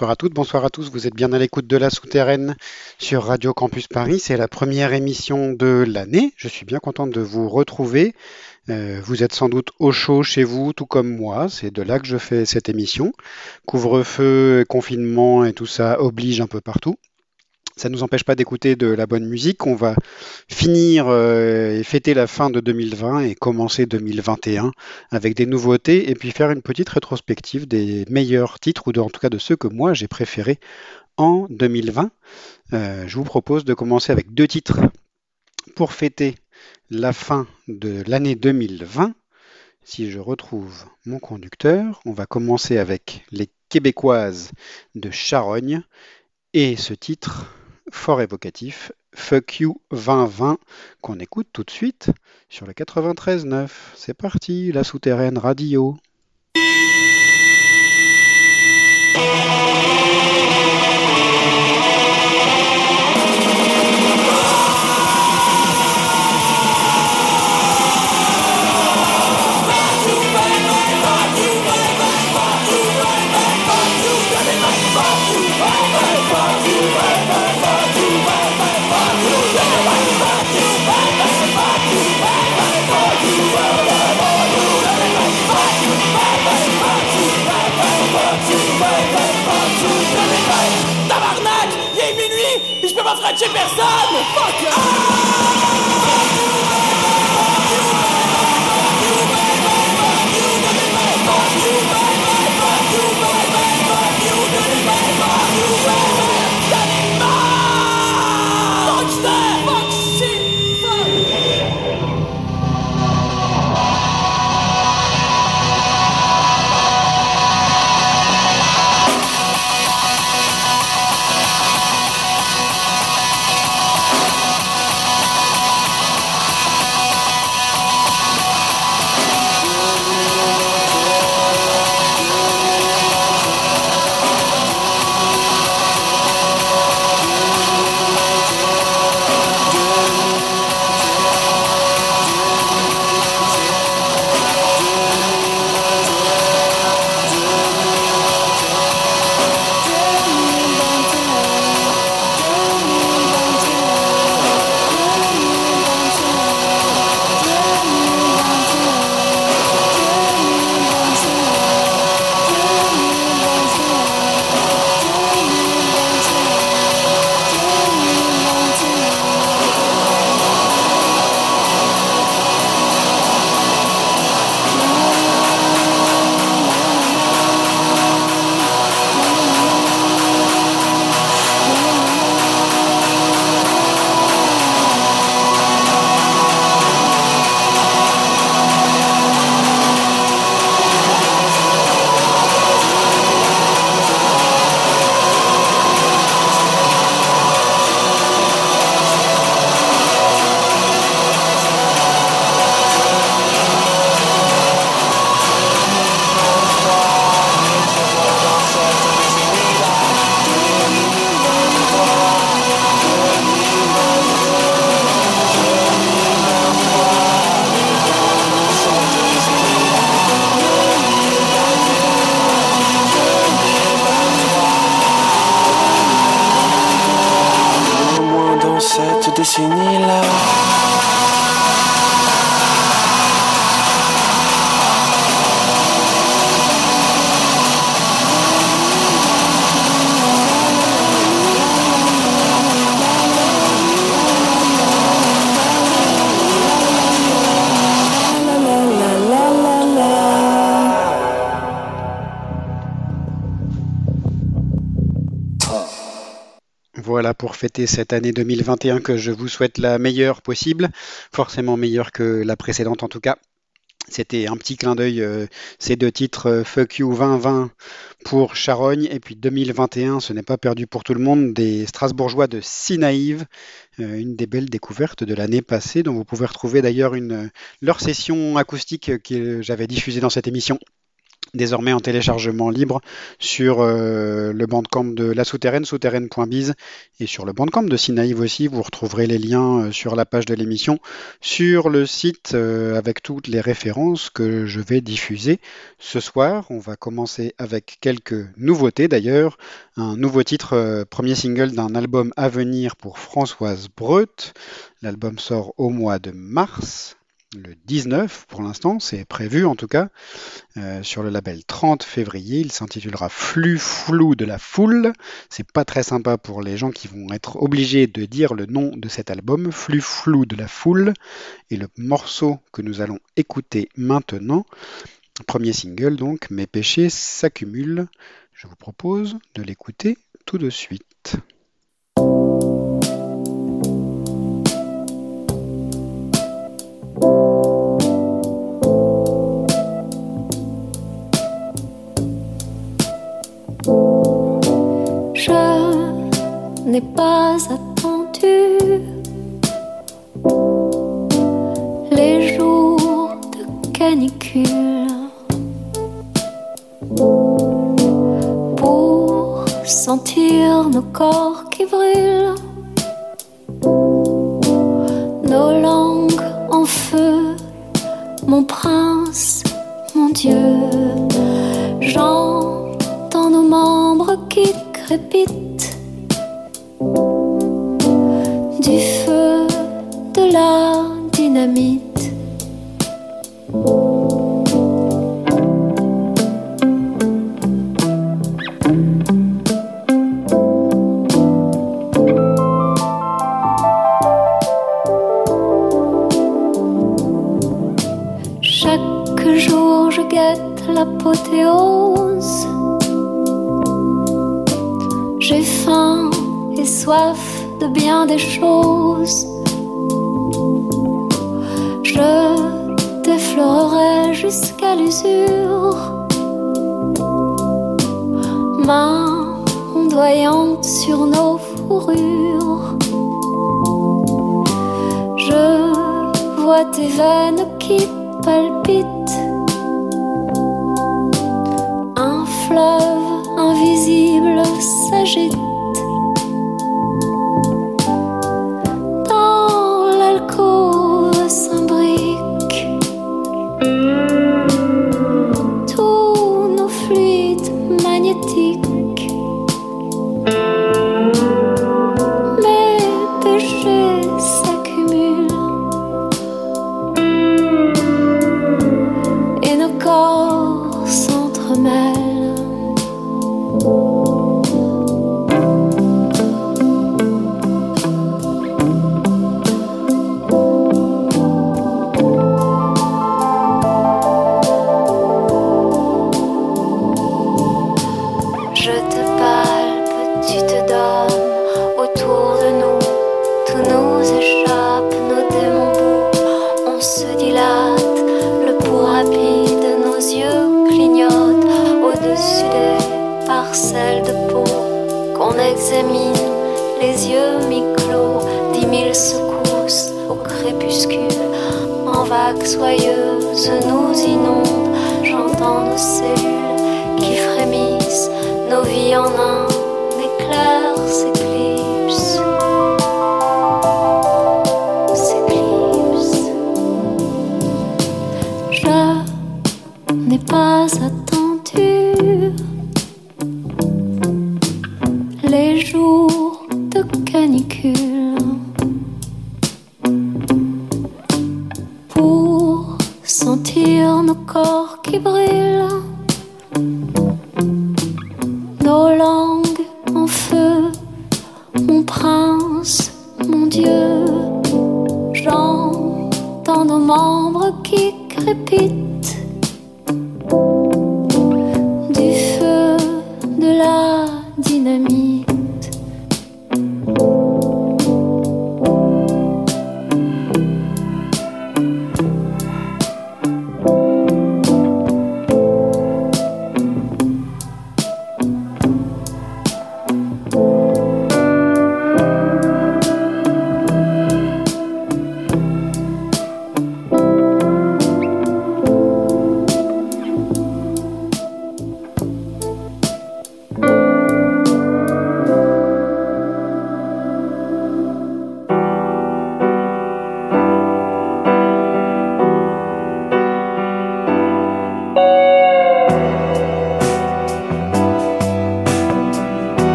Bonsoir à toutes, bonsoir à tous. Vous êtes bien à l'écoute de la souterraine sur Radio Campus Paris. C'est la première émission de l'année. Je suis bien content de vous retrouver. Euh, vous êtes sans doute au chaud chez vous, tout comme moi. C'est de là que je fais cette émission. Couvre-feu, confinement et tout ça oblige un peu partout. Ça ne nous empêche pas d'écouter de la bonne musique. On va finir euh, et fêter la fin de 2020 et commencer 2021 avec des nouveautés et puis faire une petite rétrospective des meilleurs titres ou de- en tout cas de ceux que moi j'ai préférés en 2020. Euh, je vous propose de commencer avec deux titres pour fêter la fin de l'année 2020. Si je retrouve mon conducteur, on va commencer avec les Québécoises de Charogne et ce titre fort évocatif, Fuck You 2020, qu'on écoute tout de suite sur le 93.9. C'est parti, la souterraine radio. Fêter cette année 2021 que je vous souhaite la meilleure possible, forcément meilleure que la précédente en tout cas. C'était un petit clin d'œil, euh, ces deux titres, euh, Fuck You 2020 pour Charogne et puis 2021, ce n'est pas perdu pour tout le monde, des Strasbourgeois de Sinaïve, euh, une des belles découvertes de l'année passée, dont vous pouvez retrouver d'ailleurs une, leur session acoustique que j'avais diffusée dans cette émission désormais en téléchargement libre sur euh, le bandcamp de la souterraine, souterraine.biz, et sur le bandcamp de Sinaïve aussi. Vous retrouverez les liens euh, sur la page de l'émission, sur le site euh, avec toutes les références que je vais diffuser ce soir. On va commencer avec quelques nouveautés d'ailleurs. Un nouveau titre, premier single d'un album à venir pour Françoise Breut. L'album sort au mois de mars le 19 pour l'instant, c'est prévu en tout cas, euh, sur le label 30 février. Il s'intitulera Flux flou de la foule. C'est pas très sympa pour les gens qui vont être obligés de dire le nom de cet album, Flux flou de la foule. Et le morceau que nous allons écouter maintenant, premier single donc, Mes péchés s'accumulent. Je vous propose de l'écouter tout de suite. N'ai pas attendu. Les jours de canicule. Pour sentir nos corps qui brûlent, nos langues en feu, mon prince, mon Dieu. J'entends nos membres qui crépitent Chaque jour je guette l'apothéose. Soif de bien des choses. Je déflorerai jusqu'à l'usure. Main ondoyante sur nos fourrures. Je vois tes veines qui palpite. Un fleuve invisible s'agite.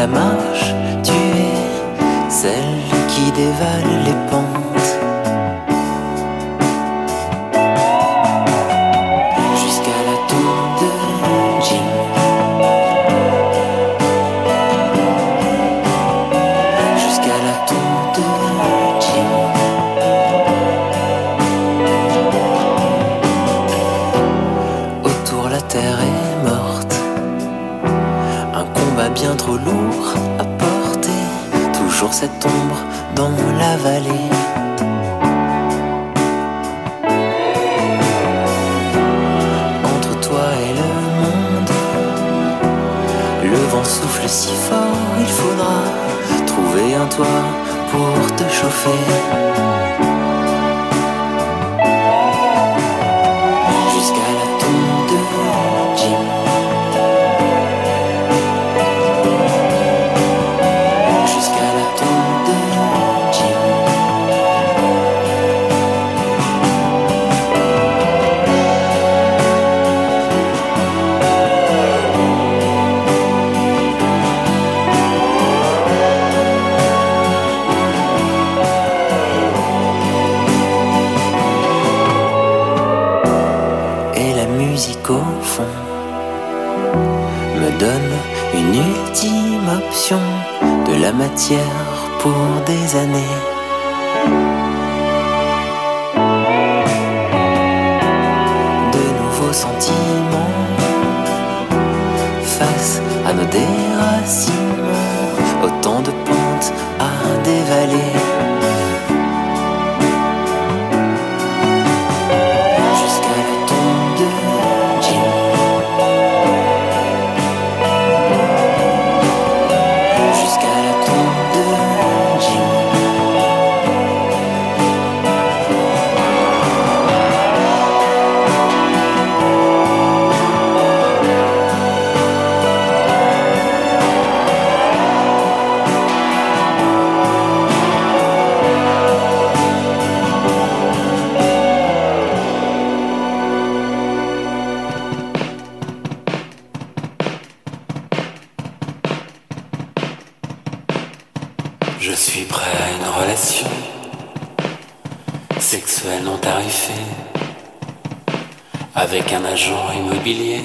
la marche, tu es celle qui dévale les Entre toi et le monde, le vent souffle si fort, il faudra trouver un toit pour te chauffer. matière pour des années. De nouveaux sentiments face à nos déracinements, autant de avec un agent immobilier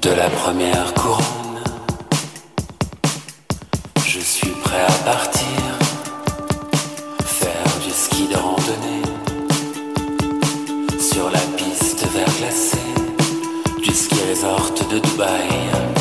de la première couronne. Je suis prêt à partir, faire du ski de randonnée sur la piste verglacée du ski resort de Dubaï.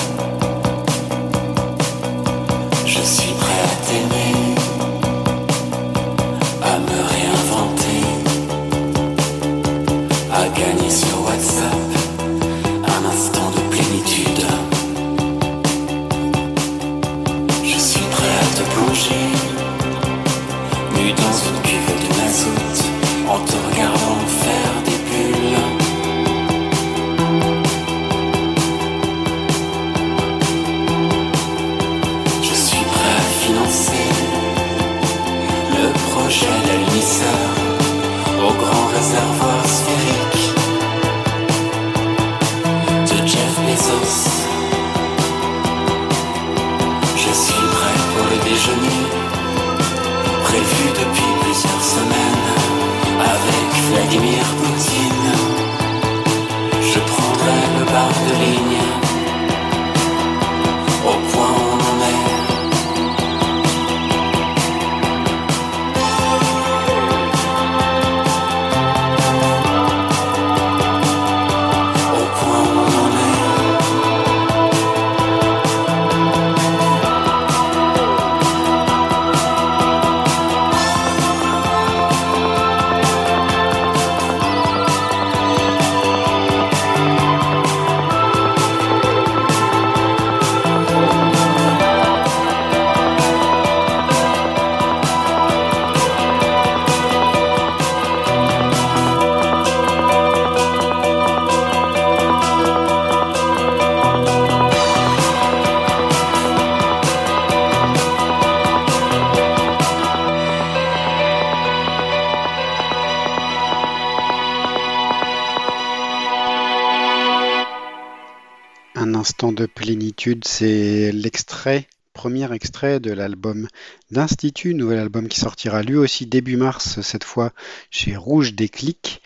C'est l'extrait, premier extrait de l'album d'Institut, nouvel album qui sortira lui aussi début mars, cette fois chez Rouge Déclic,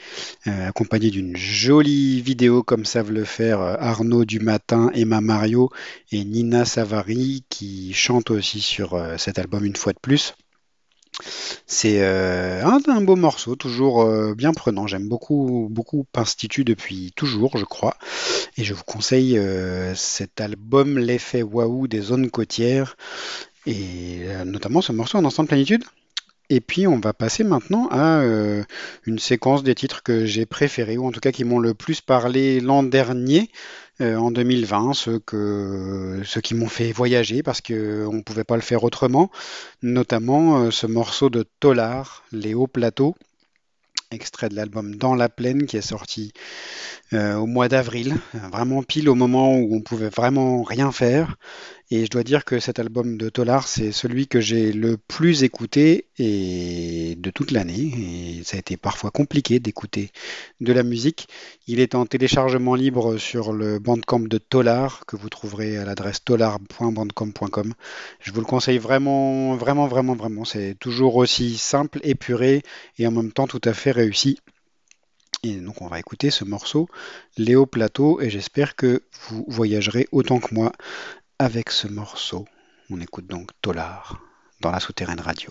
euh, accompagné d'une jolie vidéo comme savent le faire euh, Arnaud du Matin, Emma Mario et Nina Savary qui chantent aussi sur euh, cet album une fois de plus. C'est euh, un, beau morceau, toujours euh, bien prenant. J'aime beaucoup, beaucoup depuis toujours, je crois. Et je vous conseille euh, cet album L'effet waouh des zones côtières. Et notamment ce morceau en instant de plénitude. Et puis on va passer maintenant à euh, une séquence des titres que j'ai préférés, ou en tout cas qui m'ont le plus parlé l'an dernier, euh, en 2020, ceux, qui m'ont fait voyager parce qu'on ne pouvait pas le faire autrement, notamment euh, ce morceau de Tolar, Les Hauts Plateaux, extrait de l'album Dans la plaine qui est sorti au mois d'avril, vraiment pile au moment où on pouvait vraiment rien faire. Et je dois dire que cet album de Tolar, c'est celui que j'ai le plus écouté de toute l'année. Et ça a été parfois compliqué d'écouter de la musique. Il est en téléchargement libre sur le bandcamp de Tolar, que vous trouverez à l'adresse tolar.bandcamp.com. Je vous le conseille vraiment, vraiment, vraiment, vraiment. C'est toujours aussi simple, épuré et en même temps tout à fait réussi. Et donc on va écouter ce morceau Léo Plateau et j'espère que vous voyagerez autant que moi avec ce morceau. On écoute donc Tolar dans la souterraine radio.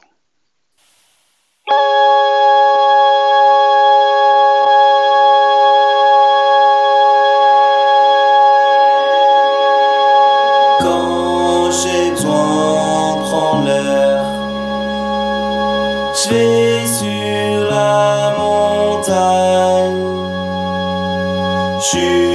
Quand j'ai besoin de prendre l'air, je vais sur la montagne, juste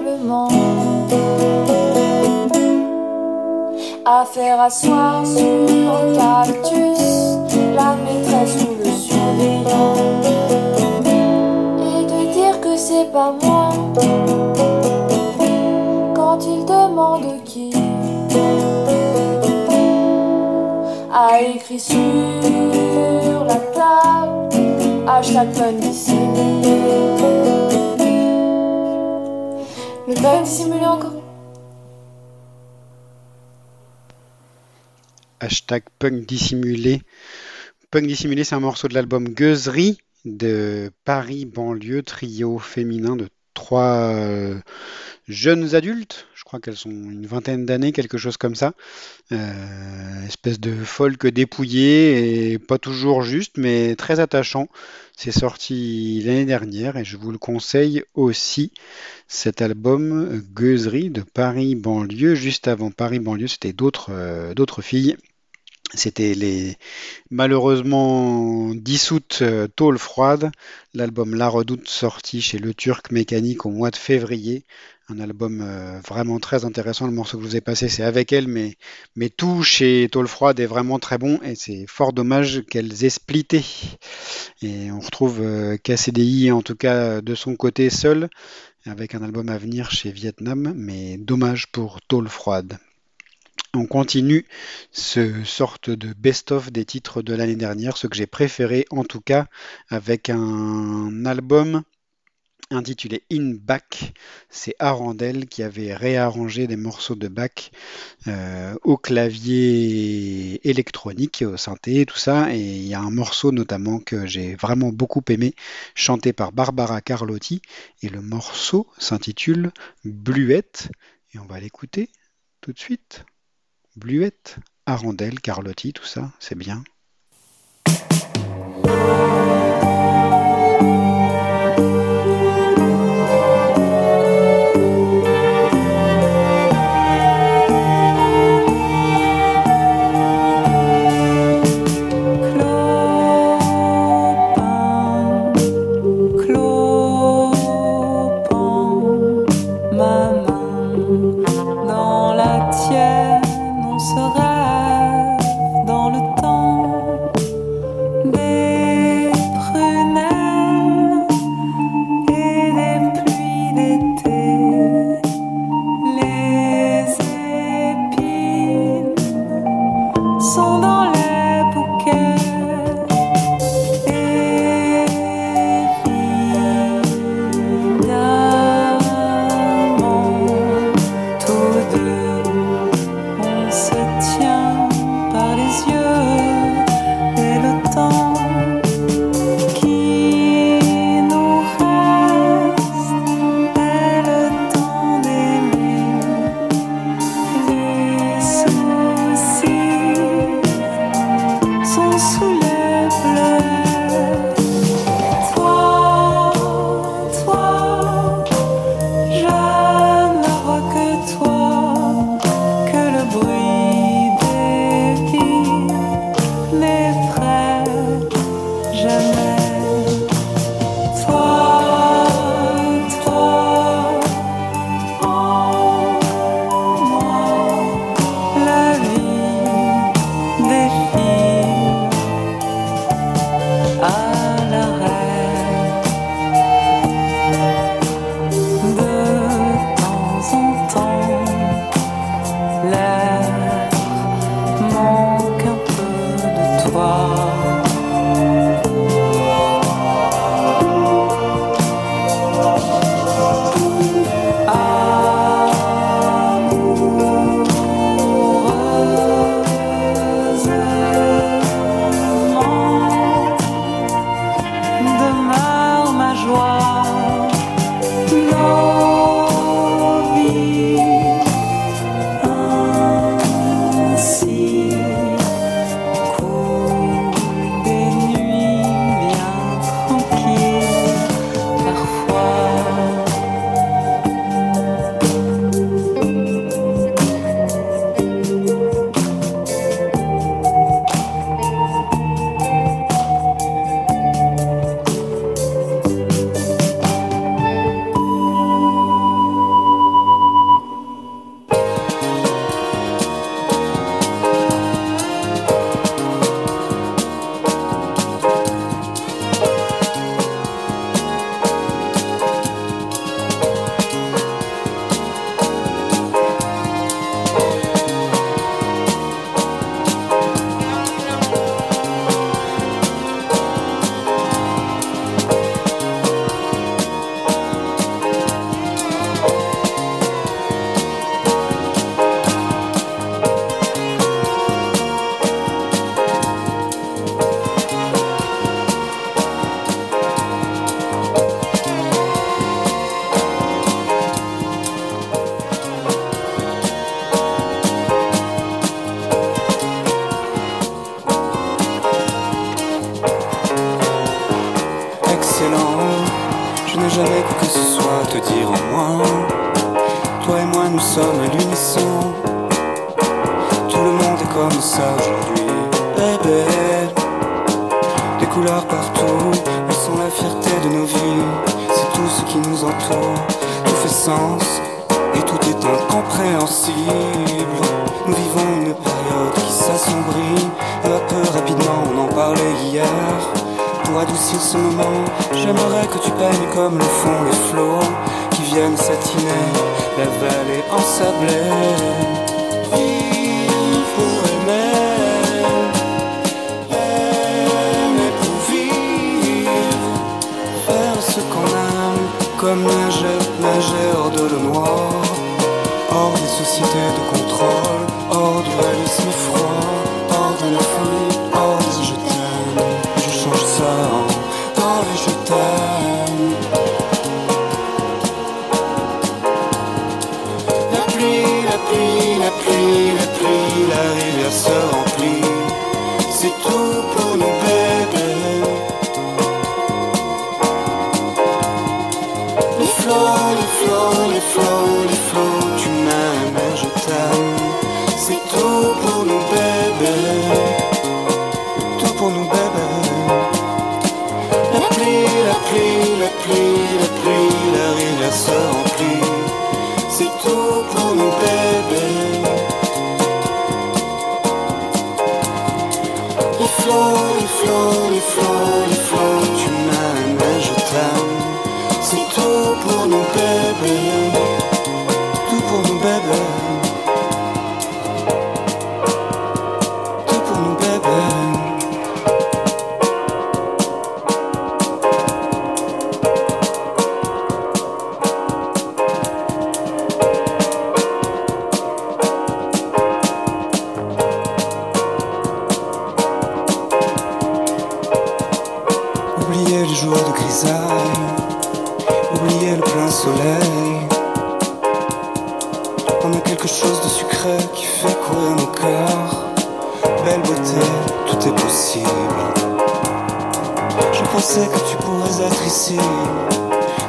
simplement à faire asseoir sur un cactus la maîtresse ou le surveillant et de dire que c'est pas moi quand il demande qui a écrit sur la table hashtag pun Hashtag punk dissimulé. Punk dissimulé, c'est un morceau de l'album Gueuserie de Paris banlieue, trio féminin de trois euh, jeunes adultes. Je crois qu'elles sont une vingtaine d'années, quelque chose comme ça. Euh, espèce de folk dépouillé et pas toujours juste, mais très attachant. C'est sorti l'année dernière et je vous le conseille aussi. Cet album Gueuserie de Paris banlieue. Juste avant Paris banlieue, c'était d'autres euh, filles. C'était les malheureusement dissoutes euh, Tôle froide, l'album La Redoute sorti chez Le Turc Mécanique au mois de février. Un album euh, vraiment très intéressant. Le morceau que je vous ai passé, c'est avec elle, mais, mais tout chez Tôle froide est vraiment très bon et c'est fort dommage qu'elles aient splitté. Et on retrouve euh, KCDI, en tout cas de son côté seul, avec un album à venir chez Vietnam, mais dommage pour Tôle froide. On continue ce sorte de best-of des titres de l'année dernière, ce que j'ai préféré en tout cas, avec un album intitulé In Back. C'est Arandel qui avait réarrangé des morceaux de Bach euh, au clavier électronique, au synthé, tout ça. Et il y a un morceau notamment que j'ai vraiment beaucoup aimé, chanté par Barbara Carlotti. Et le morceau s'intitule Bluette. Et on va l'écouter tout de suite. Bluette, Arandel, Carlotti, tout ça, c'est bien.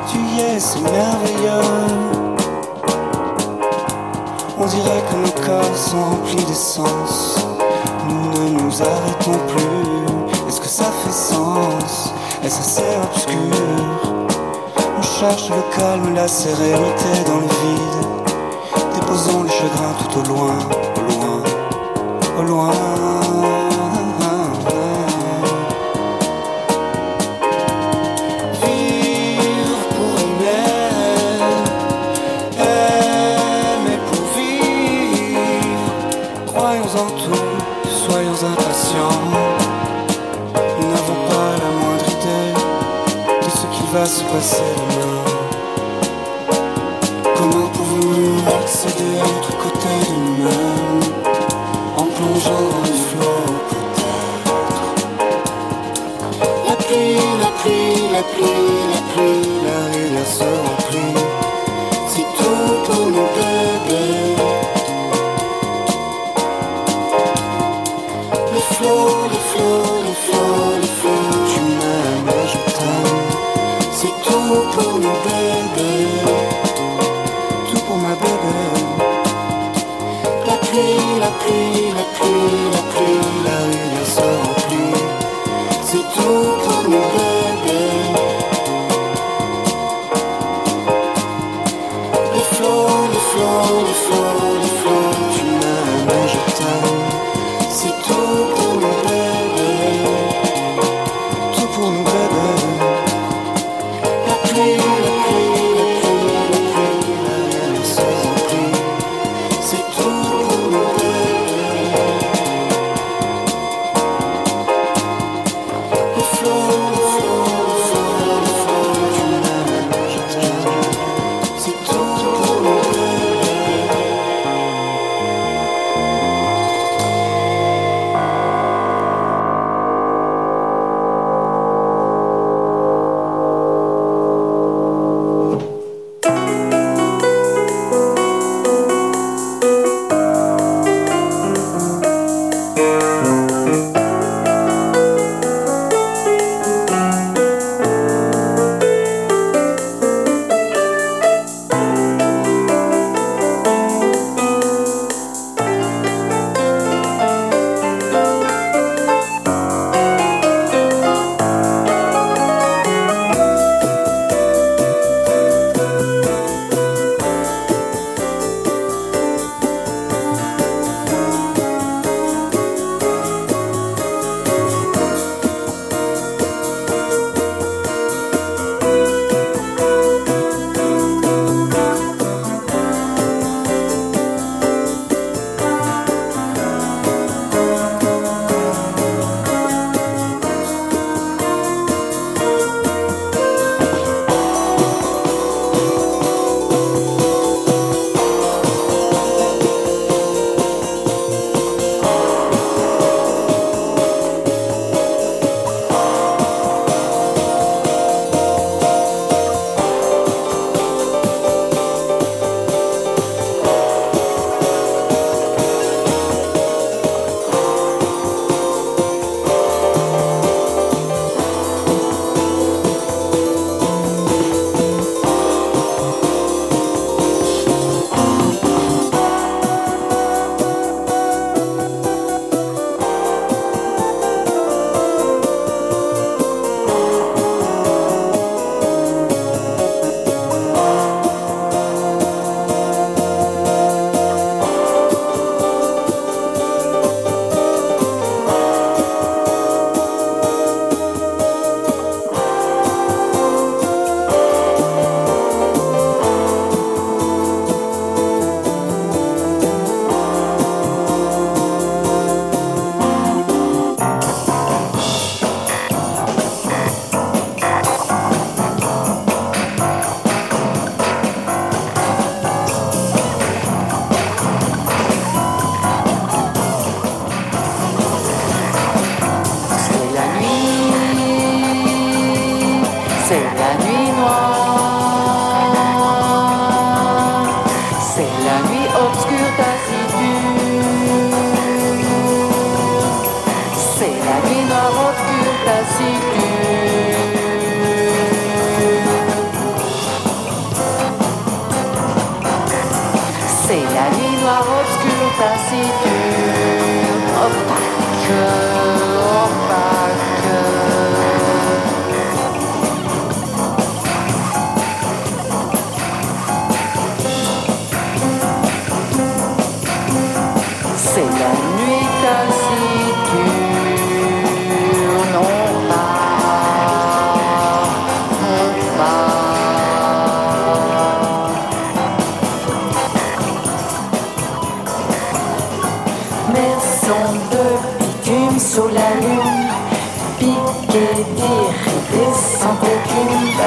tu y es, c'est merveilleux. On dirait que nos corps sont remplis d'essence. Nous ne nous arrêtons plus. Est-ce que ça fait sens? Est-ce assez obscur? On cherche le calme, la sérénité dans le vide. Déposons les chagrins tout au loin, au loin, au loin. Comment pouvons-nous accéder à l'autre côté de nous-mêmes En plongeant dans les flots peut-être? La pluie, la pluie, la pluie, la pluie, la pluie, la Maison de bitume sous la lune, piqué d'irrité sans aucune,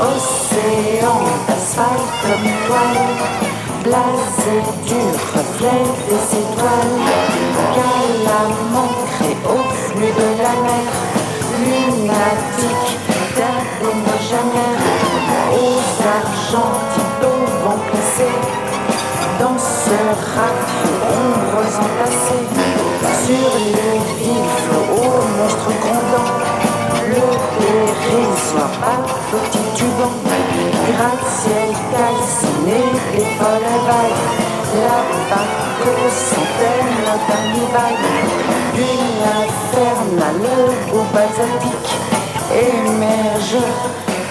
océan d'asphalte comme toile, blasé du reflet des étoiles, galamment créé au flux de la mer, lunatique d'un démogénaire, aux argentines vont placés dans ce raffio ombres entassées sur les villes flots monstres grondants, le dérisoire bateau titubant, gratte-ciel calciné des folles vagues, la barque centaine carnival, d'une infernale au basaltique, émerge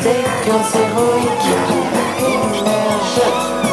des cœurs héroïques, émerge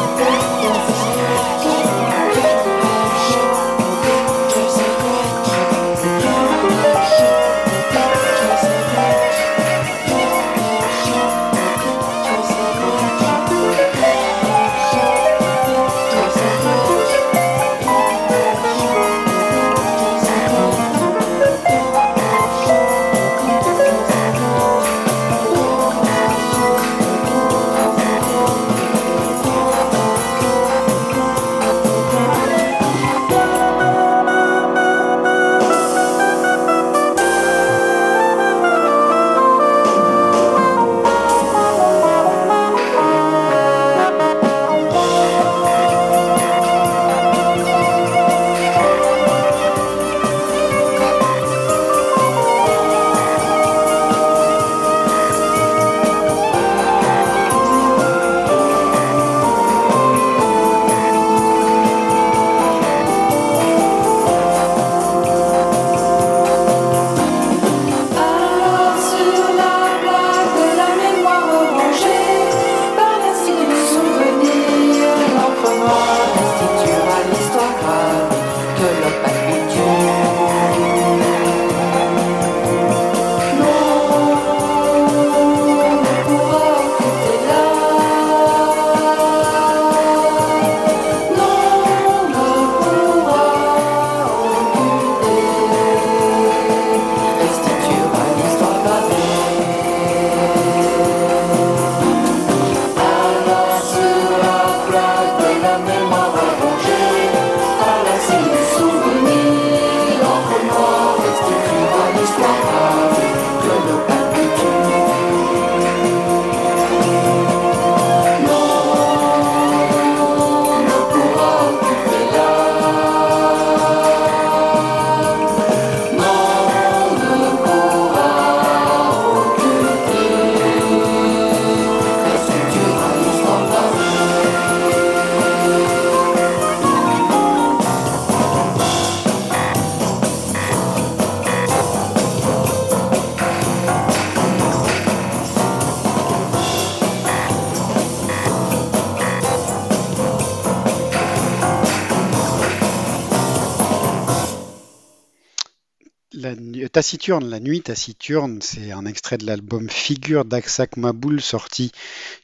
Taciturne, la nuit taciturne, c'est un extrait de l'album Figure d'Aksak Maboul sorti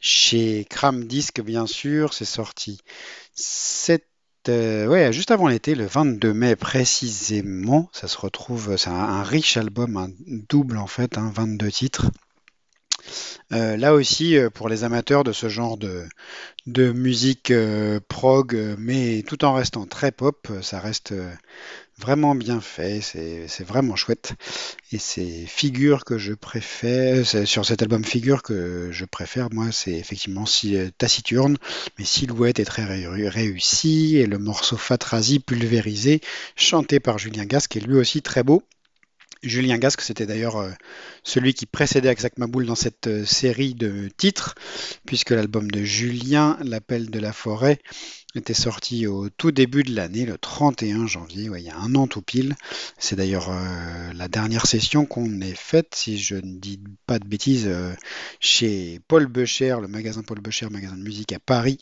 chez Cram Disc bien sûr. C'est sorti cette, euh, juste avant l'été, le 22 mai précisément. Ça se retrouve, c'est un, riche album, un double en fait, hein, 22 titres. Euh, là aussi, euh, pour les amateurs de ce genre de, musique prog, mais tout en restant très pop, ça reste vraiment bien fait, c'est vraiment chouette. Et c'est Figure que je préfère, c'est sur cet album Figure que je préfère, moi, c'est effectivement si, euh, Taciturne, mais Silhouette est très ré- réussi, et le morceau Fatrazi pulvérisé, chanté par Julien Gasque, est lui aussi très beau. Julien Gasque, c'était d'ailleurs euh, celui qui précédait Aksak Maboul dans cette euh, série de titres, puisque l'album de Julien, L'appel de la forêt, était sorti au tout début de l'année, le 31 janvier, il y a un an tout pile. C'est d'ailleurs euh, la dernière session qu'on ait faite, si je ne dis pas de bêtises, euh, chez Paul Becher, le magasin Paul Becher, magasin de musique à Paris.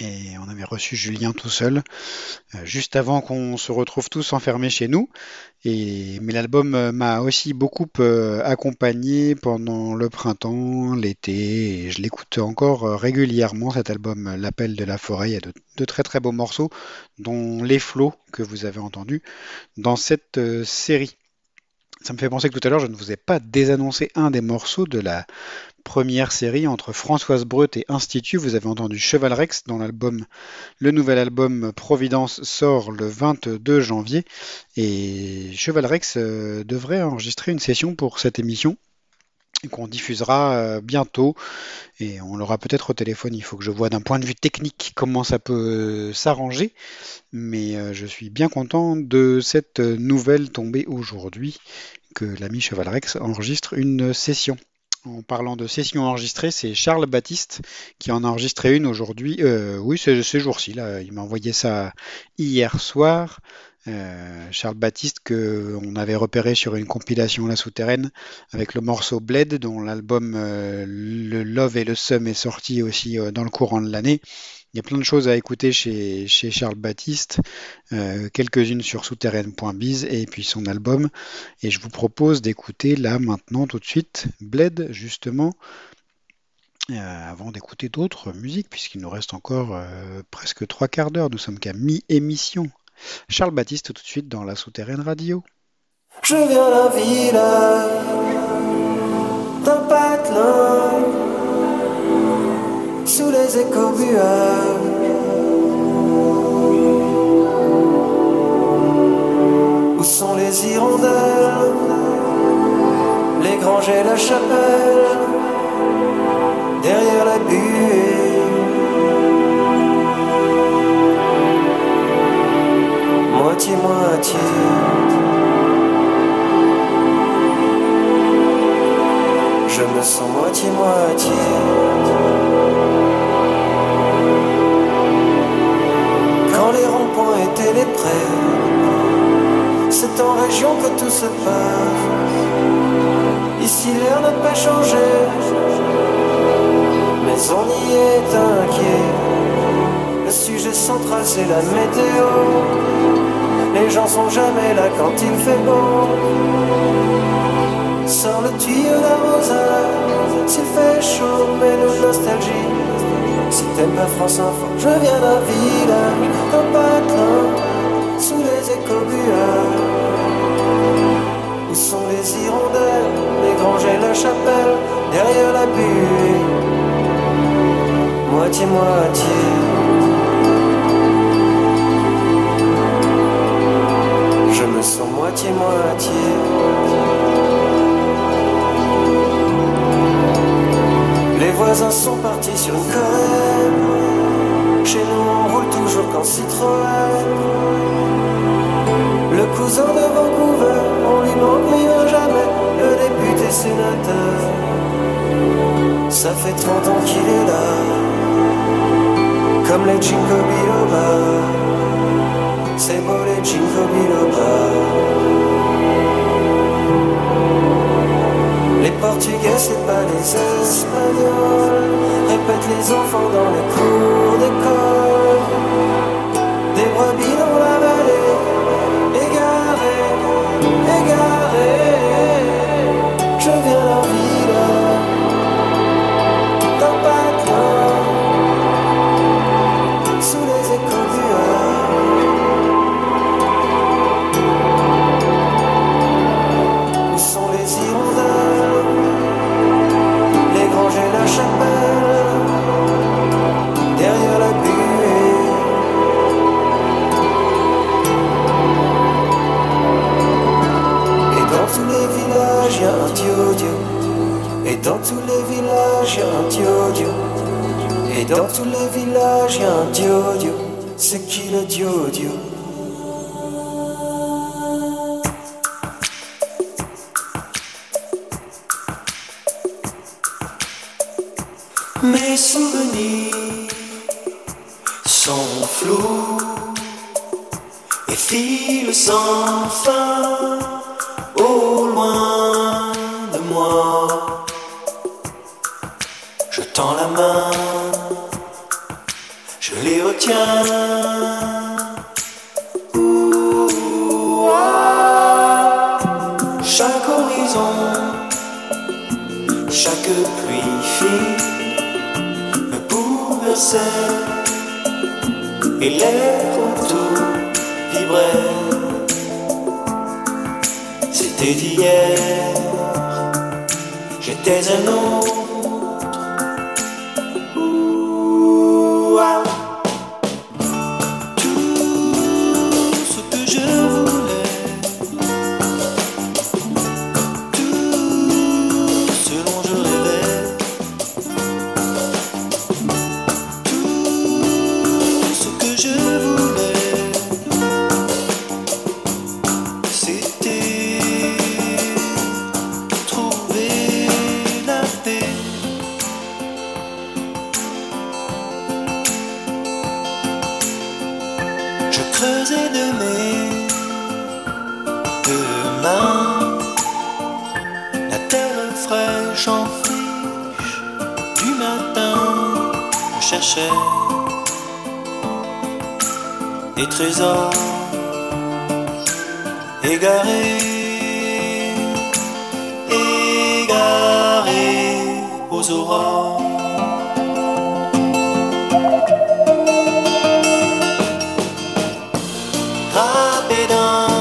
Et on avait reçu Julien tout seul, euh, juste avant qu'on se retrouve tous enfermés chez nous. Et, mais l'album euh, m'a aussi beaucoup euh, accompagné pendant le printemps, l'été, je l'écoute encore régulièrement, cet album L'appel de la forêt. Il y a de, très très beaux morceaux, dont Les flots que vous avez entendus dans cette série. Ça me fait penser que tout à l'heure, je ne vous ai pas désannoncé un des morceaux de la première série entre Françoise Breut et Institut. Vous avez entendu Cheval Rex dont l'album, le nouvel album Providence sort le 22 janvier. Et Cheval Rex euh, devrait enregistrer une session pour cette émission qu'on diffusera euh, bientôt et on l'aura peut-être au téléphone. Il faut que je vois d'un point de vue technique comment ça peut s'arranger, mais euh, je suis bien content de cette nouvelle tombée aujourd'hui que l'ami Chevalrex enregistre une session. En parlant de session enregistrée, c'est Charles Baptiste qui en a enregistré une aujourd'hui. Euh, oui, c'est ces jours-ci. Là, il m'a envoyé ça hier soir. Euh, Charles Baptiste que on avait repéré sur une compilation La Souterraine avec le morceau Bled dont l'album euh, Le Love et le Sum est sorti aussi dans le courant de l'année. Y a plein de choses à écouter chez, Charles Baptiste, euh, quelques-unes sur souterraine.biz et puis son album. Et je vous propose d'écouter là maintenant tout de suite Bled justement euh, avant d'écouter d'autres musiques puisqu'il nous reste encore euh, presque trois quarts d'heure. Nous sommes qu'à mi-émission. Charles Baptiste tout de suite dans la souterraine radio. Je viens sous les échos bueurs. Où sont les hirondelles, les granges et la chapelle, derrière la buée. Moitié-moitié. Je me sens moitié-moitié. Les ronds-points les prés, c'est en région que tout se passe. Ici l'air n'a pas changé, mais on y est inquiet. Le sujet central c'est la météo. Les gens sont jamais là quand il fait beau. Sors le tuyau d'arrosage S'il fait chaud, mets-nous nostalgie Si t'aimes pas France Info Je viens d'un village, d'un patelin Sous les échos bueurs Où sont les hirondelles Les granges et la chapelle Derrière la buée? Moitié-moitié Je me sens moitié-moitié voisins sont partis sur une Corée. Chez nous, on roule toujours qu'en Citroën. Le cousin de Vancouver, on lui manque, vient jamais. Le député sénateur, ça fait 30 ans qu'il est là. Comme les Jingo Biloba. C'est beau les Jingo Biloba. Portugais, c'est pas les Espagnols. Répètent les enfants dans les cours it on.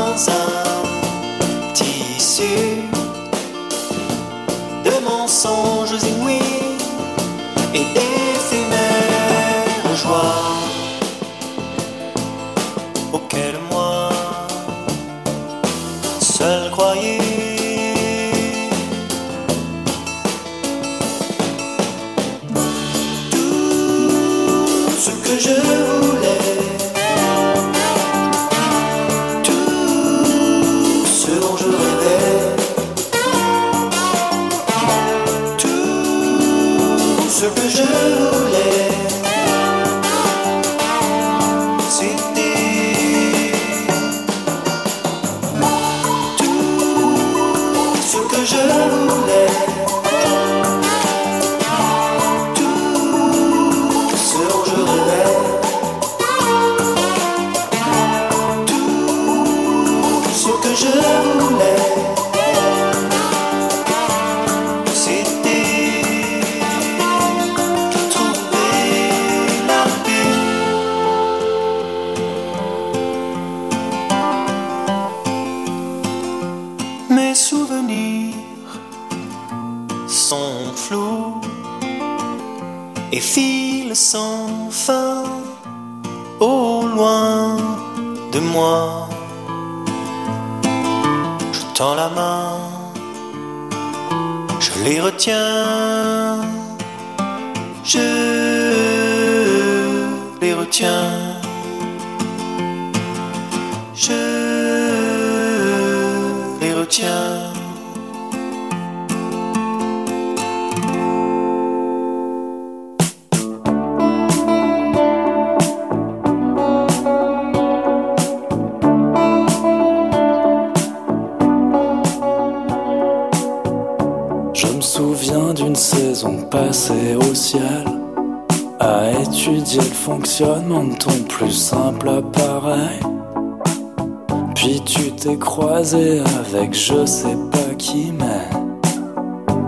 avec je sais pas qui, mais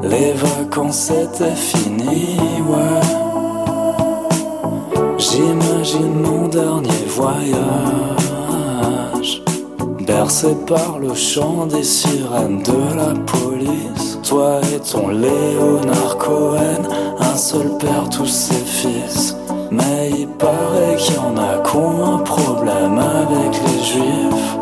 les vacances étaient finies. ouais. J'imagine mon dernier voyage, bercé par le chant des sirènes de la police. Toi et ton Léonard Cohen, un seul père, tous ses fils. Mais il paraît qu'il y en a qui ont un problème avec les juifs.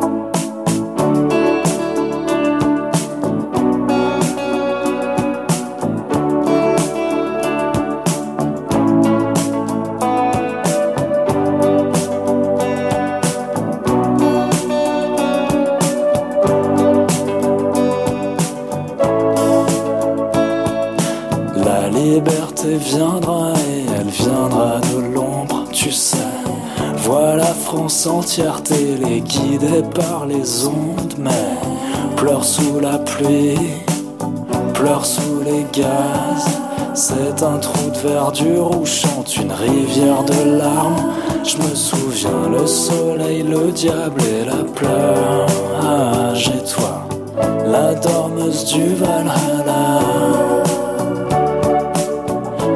Entière téléguidée par les ondes, mais pleure sous la pluie, pleure sous les gaz. C'est un trou de verdure où chante une rivière de larmes. Je me souviens, le soleil, le diable et la plage. Et toi, la dormeuse du Valhalla.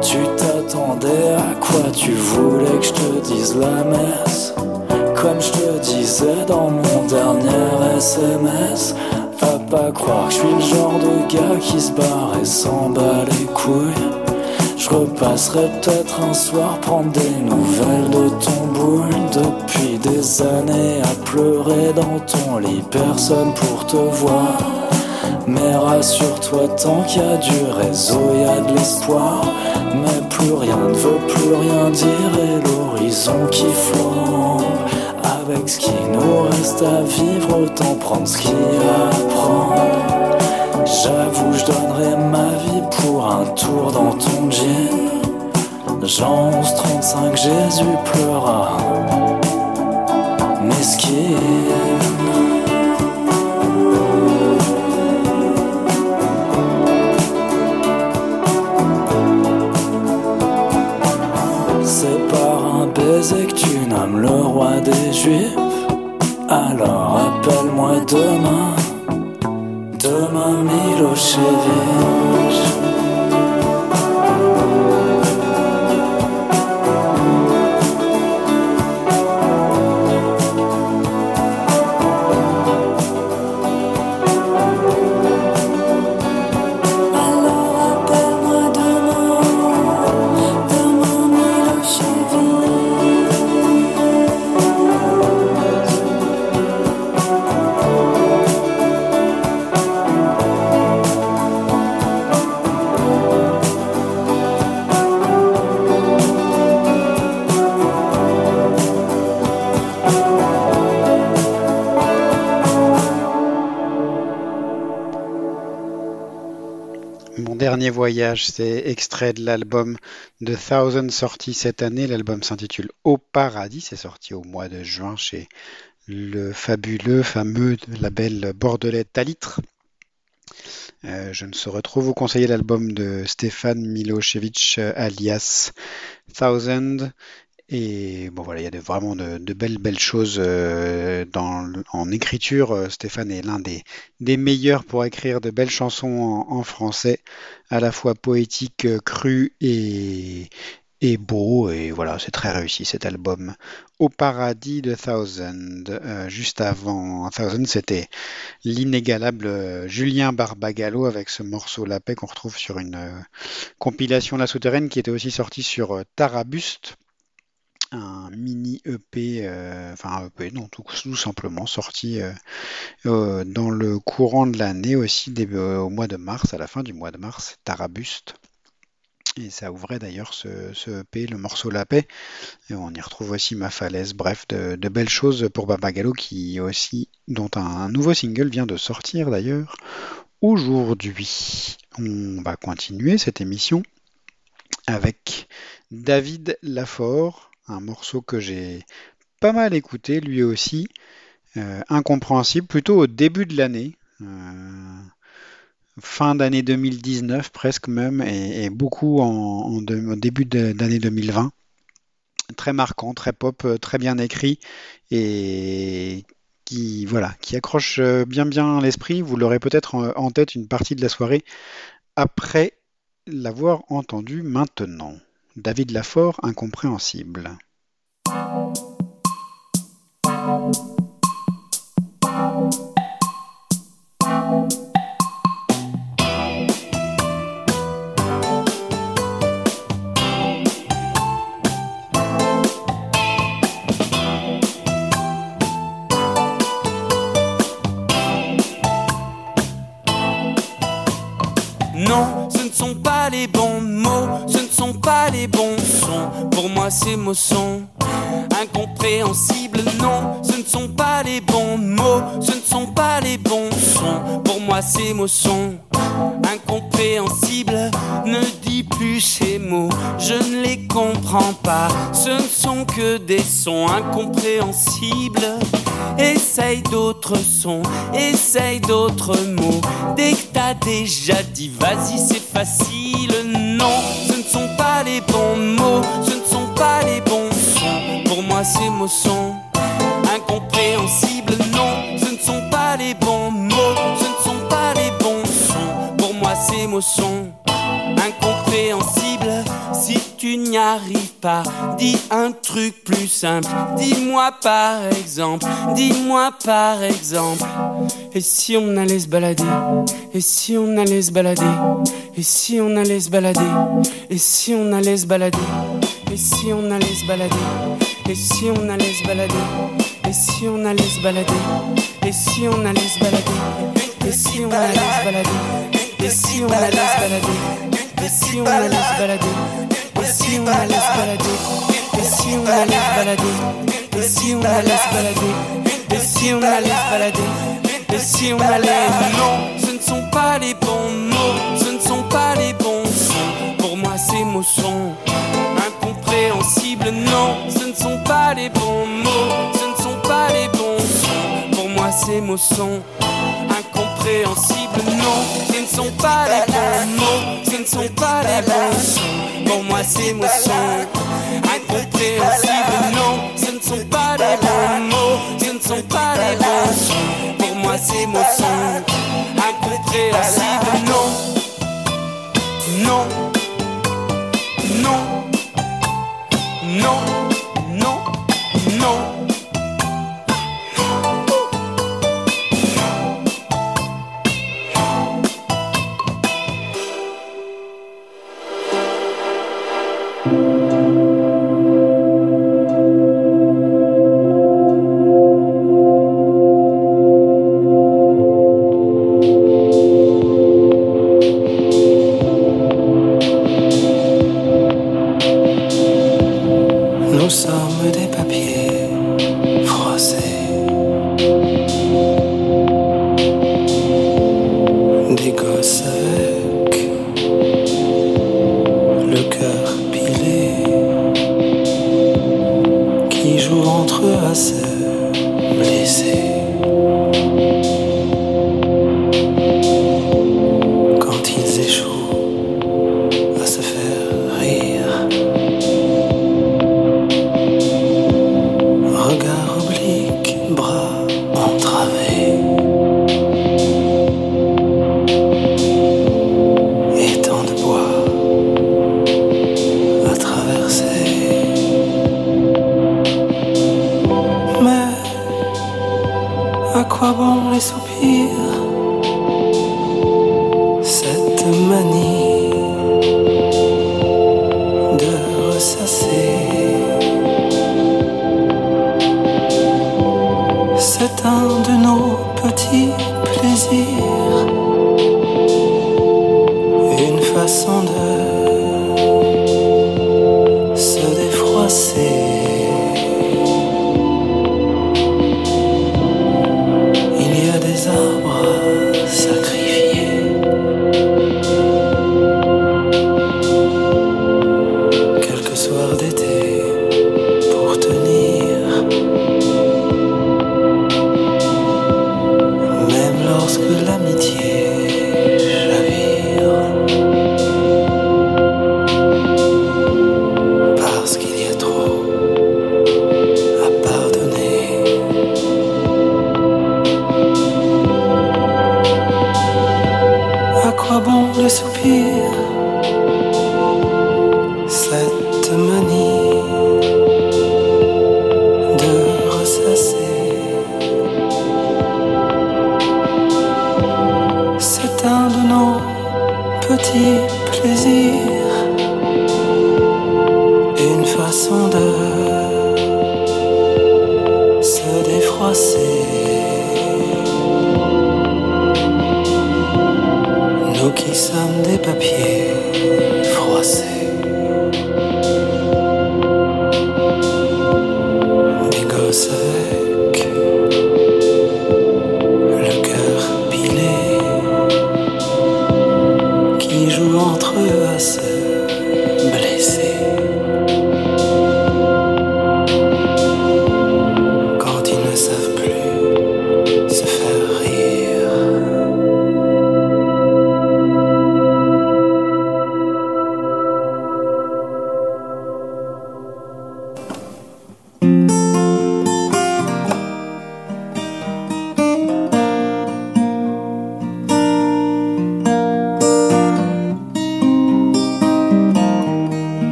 Tu t'attendais à quoi? Tu voulais que je te dise la messe? Comme je te disais dans mon dernier SMS Va pas croire que je suis le genre de gars qui se barre et s'en bat les couilles. Je repasserai peut-être un soir prendre des nouvelles de ton boule. Depuis des années à pleurer dans ton lit Personne pour te voir. Mais rassure-toi tant qu'il y a du réseau, il y a de l'espoir. Mais plus rien ne veut plus rien dire et l'horizon qui flambe Avec ce qui nous reste à vivre, autant prendre ce qu'il y a à prendre J'avoue, je donnerais ma vie pour un tour dans ton jean. Jean 11, 35, Jésus pleura. Mesquine. Des juifs. Alors appelle-moi demain. Demain Milosevic voyage, c'est extrait de l'album The Thousand sorti cette année. L'album s'intitule Au Paradis. C'est sorti au mois de juin chez le fabuleux, fameux label bordelais Talitre. Euh, je ne saurais trop vous conseiller l'album de Stéphane Milosevic euh, alias Thousand. Et bon voilà, il y a vraiment de, belles belles choses euh, en écriture. Euh, Stéphane est l'un des, meilleurs pour écrire de belles chansons en, français, à la fois poétique, euh, cru et, et beau. Et voilà, c'est très réussi cet album. Au paradis de Thousand. Euh, juste avant Thousand, c'était l'inégalable Julien Barbagallo avec ce morceau La Paix qu'on retrouve sur une compilation La Souterraine qui était aussi sortie sur euh, Tarabuste un mini EP, euh, enfin un EP, non, tout, simplement sorti euh, euh, dans le courant de l'année aussi, euh, au mois de mars, à la fin du mois de mars, Tarabuste. Et ça ouvrait d'ailleurs ce, EP, le morceau La Paix. Et on y retrouve aussi Ma Falaise, bref, de, de belles choses pour Babagallo qui aussi, dont un, un nouveau single vient de sortir d'ailleurs aujourd'hui. On va continuer cette émission avec David Lafort, un morceau que j'ai pas mal écouté lui aussi, euh, incompréhensible, plutôt au début de l'année, euh, fin d'année 2019 presque même, et, beaucoup en, début d'année 2020. Très marquant, très pop, euh, très bien écrit, et qui voilà, qui accroche bien bien l'esprit. Vous l'aurez peut-être en tête une partie de la soirée après l'avoir entendu maintenant. David Lafort, incompréhensible. Non, ce ne sont pas les bons mots, pas les bons sons. Pour moi, ces mots sont incompréhensibles. Non, ce ne sont pas les bons mots, ce ne sont pas les bons sons. Pour moi, ces mots sont incompréhensible, ne dis plus ces mots, je ne les comprends pas. Ce ne sont que des sons incompréhensibles. Essaye d'autres sons, essaye d'autres mots. Dès que t'as déjà dit, vas-y, c'est facile. Non, sont pas les bons mots, ce ne sont pas les bons sons. Pour moi, ces mots sont incompréhensibles. Non, ce ne sont pas les bons mots, ce ne sont pas les bons sons. Pour moi, ces mots sont incompréhensibles. N'y arrives pas, dis un truc plus simple. Dis-moi par exemple, dis-moi par exemple. Et si on allait se balader Et si on allait se balader Et si on allait se balader Et si on allait se balader Et si on allait se balader Et si on allait se balader Et si on allait se balader Et si on allait se balader Et si on allait se balader Et si on allait se balader Et si on allait se balader si on allait se balader. Et si on allait se balader. Et si on allait se balader. Et si on allait se balader. Et si on allait Non, ce ne sont pas les bons mots. Ce ne sont pas les bons sons. Pour moi ces mots sont incompréhensibles. Non, ce ne sont pas les bons mots. Ce ne sont pas les bons sons. Pour moi ces mots sont incompréhensibles Non, ce ne sont pas les bons mots Ce ne sont pas les bons sons. Pour moi ces mots sont incompréhensibles Non, ce ne sont pas les bons mots Ce ne sont pas les bons sons. Pour moi ces mots sont incompréhensibles non, non, non, non, à quoi bon les soupirs? Cette manie de ressasser. C'est un de nos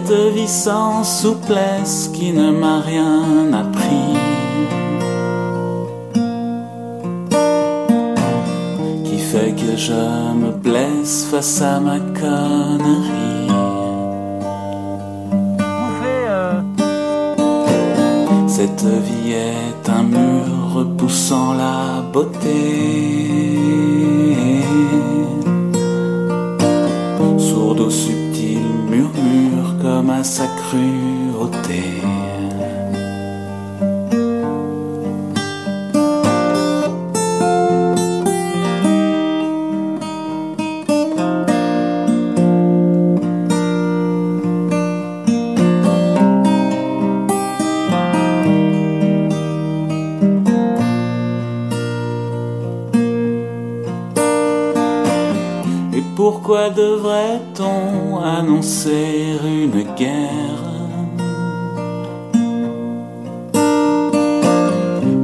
Cette vie sans souplesse qui ne m'a rien appris. Qui fait que je me blesse face à ma connerie. Cette vie est un mur repoussant la beauté. Sourde au à sa pourquoi devrait-on annoncer une guerre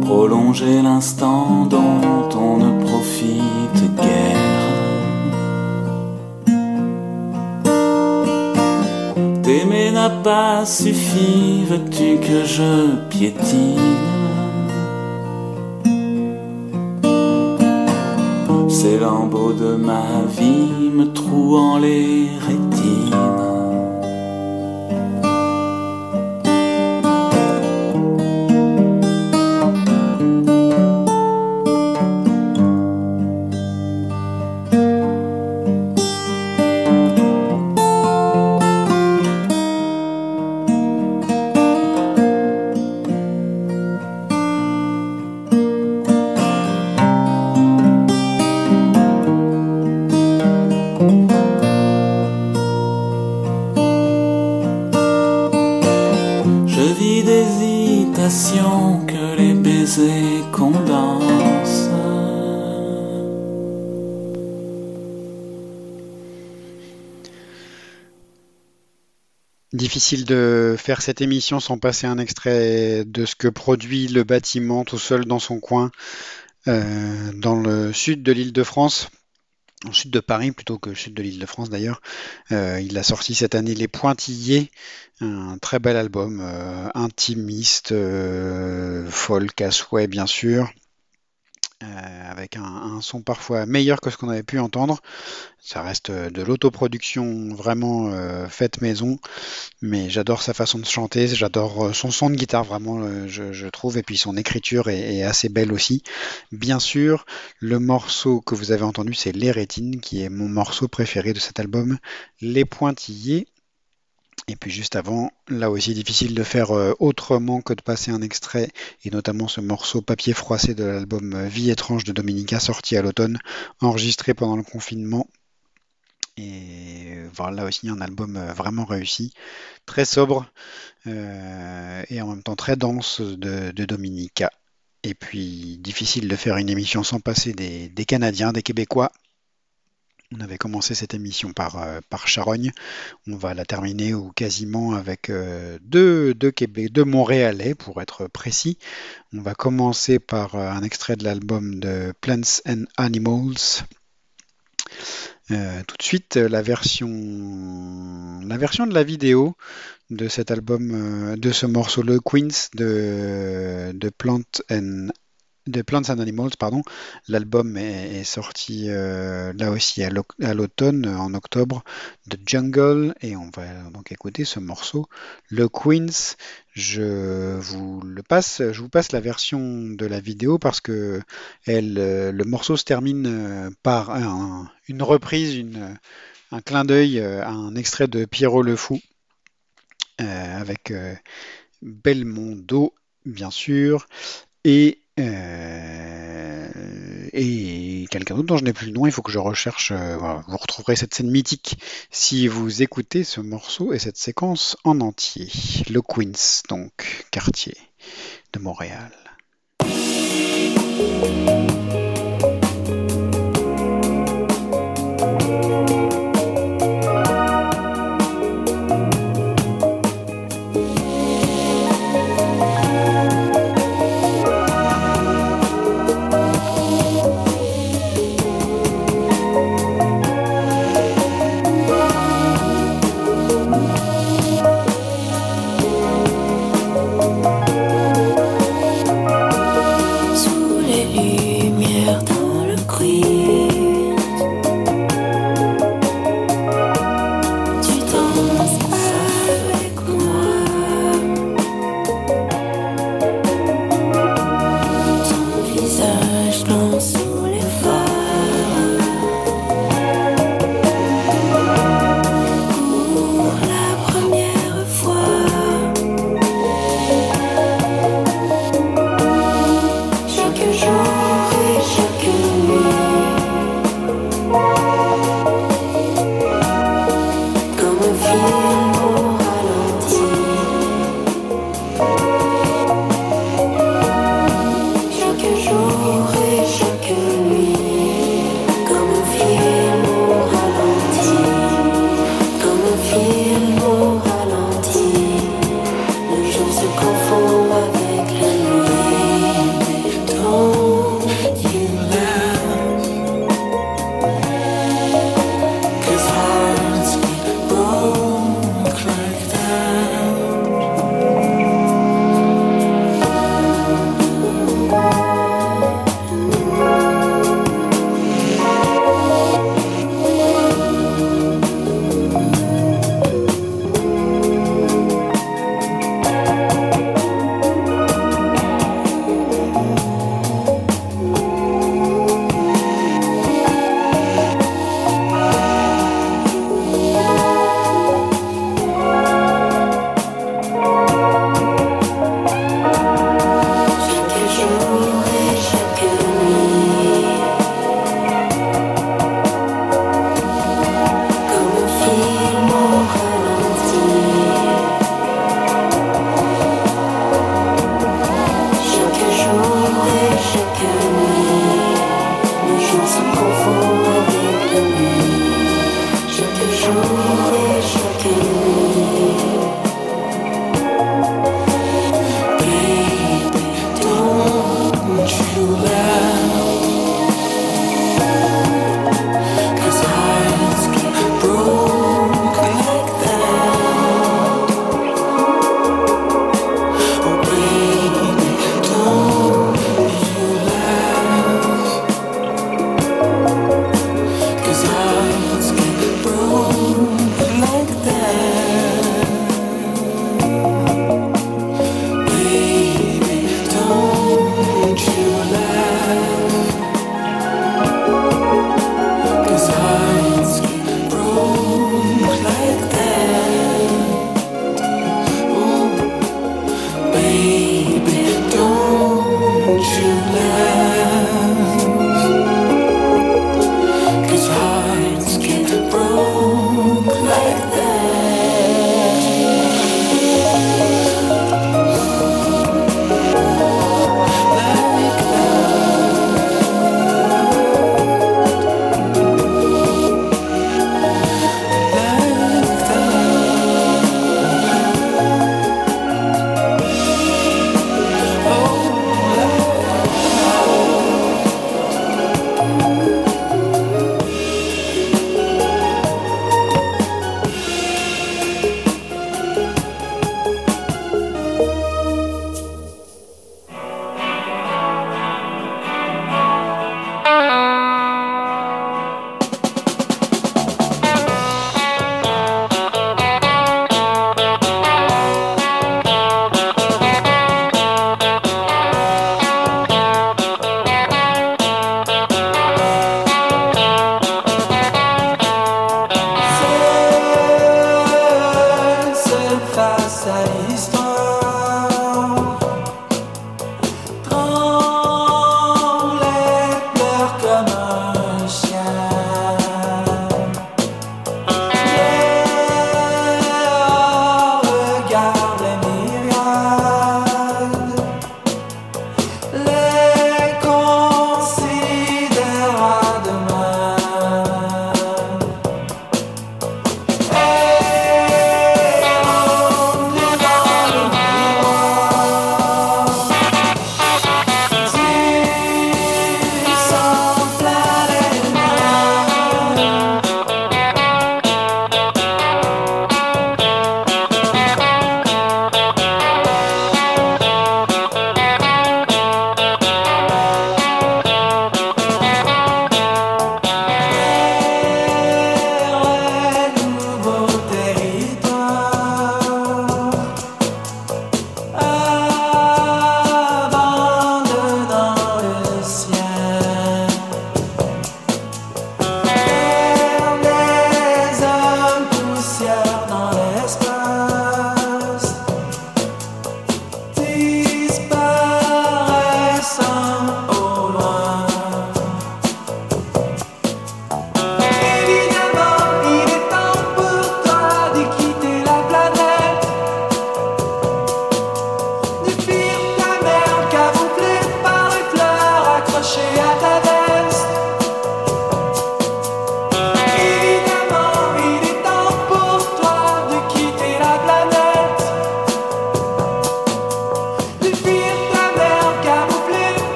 Prolonger l'instant dont on ne profite guère. T'aimer n'a pas suffi, veux-tu que je piétine? De faire cette émission sans passer un extrait de ce que produit le bâtiment tout seul dans son coin euh, dans le sud de l'île de France. Au sud de Paris plutôt que sud de l'île de France d'ailleurs. Euh, il a sorti cette année Les Pointillés, un très bel album, euh, intimiste, folk, à souhait bien sûr, euh, avec un, son parfois meilleur que ce qu'on avait pu entendre. Ça reste euh, de l'autoproduction vraiment euh, faite maison, mais j'adore sa façon de chanter, j'adore euh, son son de guitare vraiment, je, je trouve, et puis son écriture est, est assez belle aussi. Bien sûr, le morceau que vous avez entendu, c'est Les Rétines, qui est mon morceau préféré de cet album, Les Pointillés. Et puis juste avant, là aussi difficile de faire euh, autrement que de passer un extrait, et notamment ce morceau papier froissé de l'album euh, Vie étrange de Dominica, sorti à l'automne, enregistré pendant le confinement. Et voilà aussi un album euh, vraiment réussi, très sobre et en même temps très dense de, de Dominica. Et puis difficile de faire une émission sans passer des, des Canadiens, des Québécois. On avait commencé cette émission par, euh, Charogne. On va la terminer ou quasiment avec euh, deux, Québec, Montréalais pour être précis. On va commencer par euh, un extrait de l'album de Plants and Animals. Tout de suite, la version, de la vidéo de cet album, de ce morceau, le Queens de, de Plant and de Plants and Animals, pardon. L'album est, sorti euh, là aussi à l'au- à l'automne, en octobre, de Jungle, et on va donc écouter ce morceau, le Queens. Je vous le passe, je vous passe la version de la vidéo parce que euh, le morceau se termine euh, par un- une reprise, un clin d'œil à un extrait de Pierrot le Fou avec Belmondo, bien sûr, et, euh, et quelqu'un d'autre dont je n'ai plus le nom. Il faut que je recherche. euh. Vous retrouverez cette scène mythique si vous écoutez ce morceau et cette séquence en entier. Le Queens, donc, quartier de Montréal.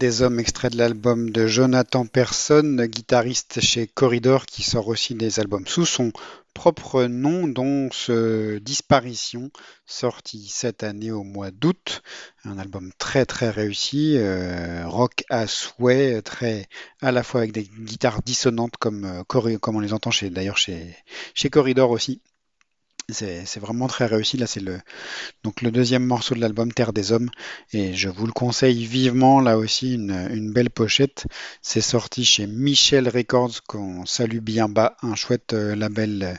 Des Hommes, extrait de l'album de Jonathan Person, guitariste chez Corridor, qui sort aussi des albums sous son propre nom, dont Disparition, sorti cette année au mois d'août. Un album très très réussi, euh, rock à souhait, très à la fois avec des guitares dissonantes comme, euh, on les entend d'ailleurs chez Corridor aussi. C'est vraiment très réussi. Là, c'est le, le deuxième morceau de l'album Terre des Hommes. Et je vous le conseille vivement. Là aussi, une, une belle pochette. C'est sorti chez Michel Records, qu'on salue bien bas. Un chouette euh, label euh,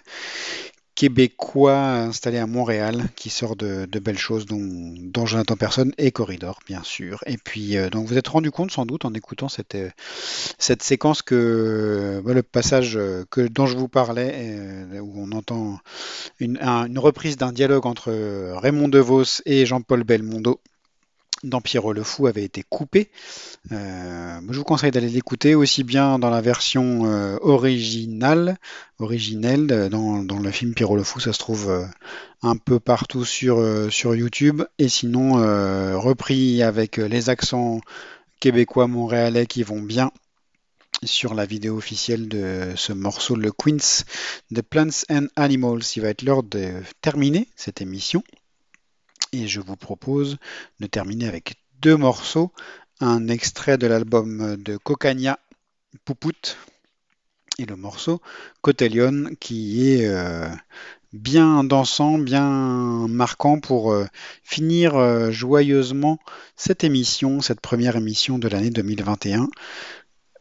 québécois installé à Montréal qui sort de, belles choses dont, dont Jonathan Personne et Corridor bien sûr. Et puis euh, donc vous êtes rendu compte sans doute en écoutant cette, euh, cette séquence que bah, le passage euh, que, dont je vous parlais où on entend une reprise d'un dialogue entre Raymond DeVos et Jean-Paul Belmondo dans Pierrot le Fou avait été coupé. Euh, je vous conseille d'aller l'écouter aussi bien dans la version euh, originale, originelle, euh, dans, le film Pierrot le Fou, ça se trouve un peu partout sur, sur YouTube, et sinon repris avec les accents québécois montréalais qui vont bien sur la vidéo officielle de ce morceau, le Queens de Plants and Animals. Il va être l'heure de terminer cette émission et je vous propose de terminer avec deux morceaux. Un extrait de l'album de Cocania, Poupout, et le morceau Cotellion qui est euh, bien dansant, bien marquant pour euh, finir euh, joyeusement cette émission, cette première émission de l'année 2021.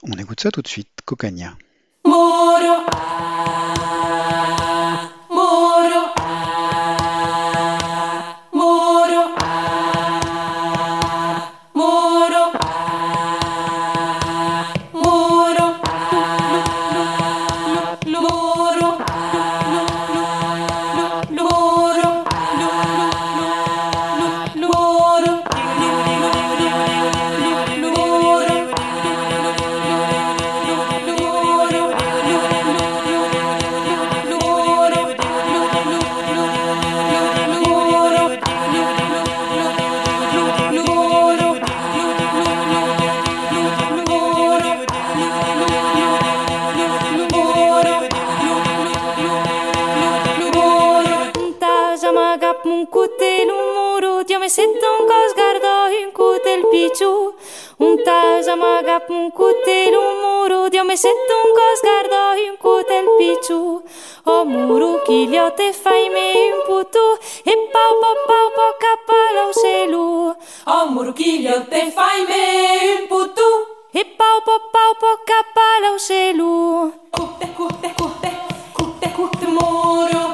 On écoute ça tout de suite, Cocania. Voilà, amagap un cutel un muro Dio me sento un cos guardò un cutel pichu O muro te fai me un putu E pau pau pau pau capala o selu O muro te fai me un putu E pau pau pau pau capala o selu Cutte cutte cutte cutte cutte muro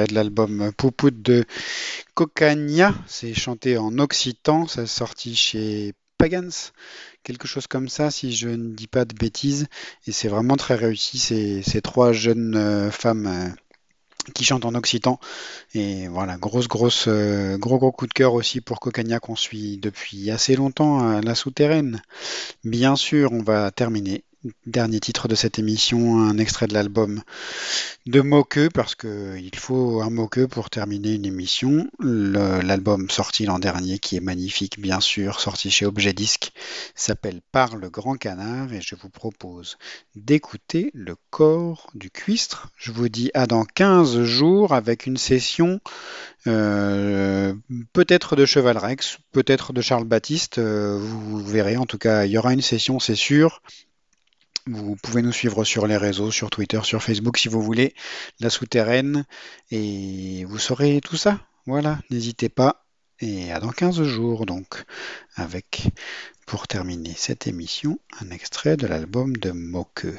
de l'album Poupout de Cocagna. C'est chanté en occitan, ça sorti chez Pagans, quelque chose comme ça, si je ne dis pas de bêtises. Et c'est vraiment très réussi, ces, ces trois jeunes euh, femmes euh, qui chantent en occitan. Et voilà, grosse, grosse, euh, gros, gros coup de cœur aussi pour Cocagna qu'on suit depuis assez longtemps à la souterraine. Bien sûr, on va terminer dernier titre de cette émission, un extrait de l'album de Moqueux, parce qu'il faut un Moqueux pour terminer une émission. L'album sorti l'an dernier, qui est magnifique, bien sûr, sorti chez Objet Disque, s'appelle Par le Grand Canard, et je vous propose d'écouter le corps du cuistre. Je vous dis à dans 15 jours avec une session euh, peut-être de Cheval Rex, peut-être de Charles Baptiste, euh, vous verrez. En tout cas, il y aura une session, c'est sûr. Vous pouvez nous suivre sur les réseaux, sur Twitter, sur Facebook si vous voulez, la souterraine, et vous saurez tout ça. Voilà, n'hésitez pas. Et à dans 15 jours, donc, avec, pour terminer cette émission, un extrait de l'album de Moqueux.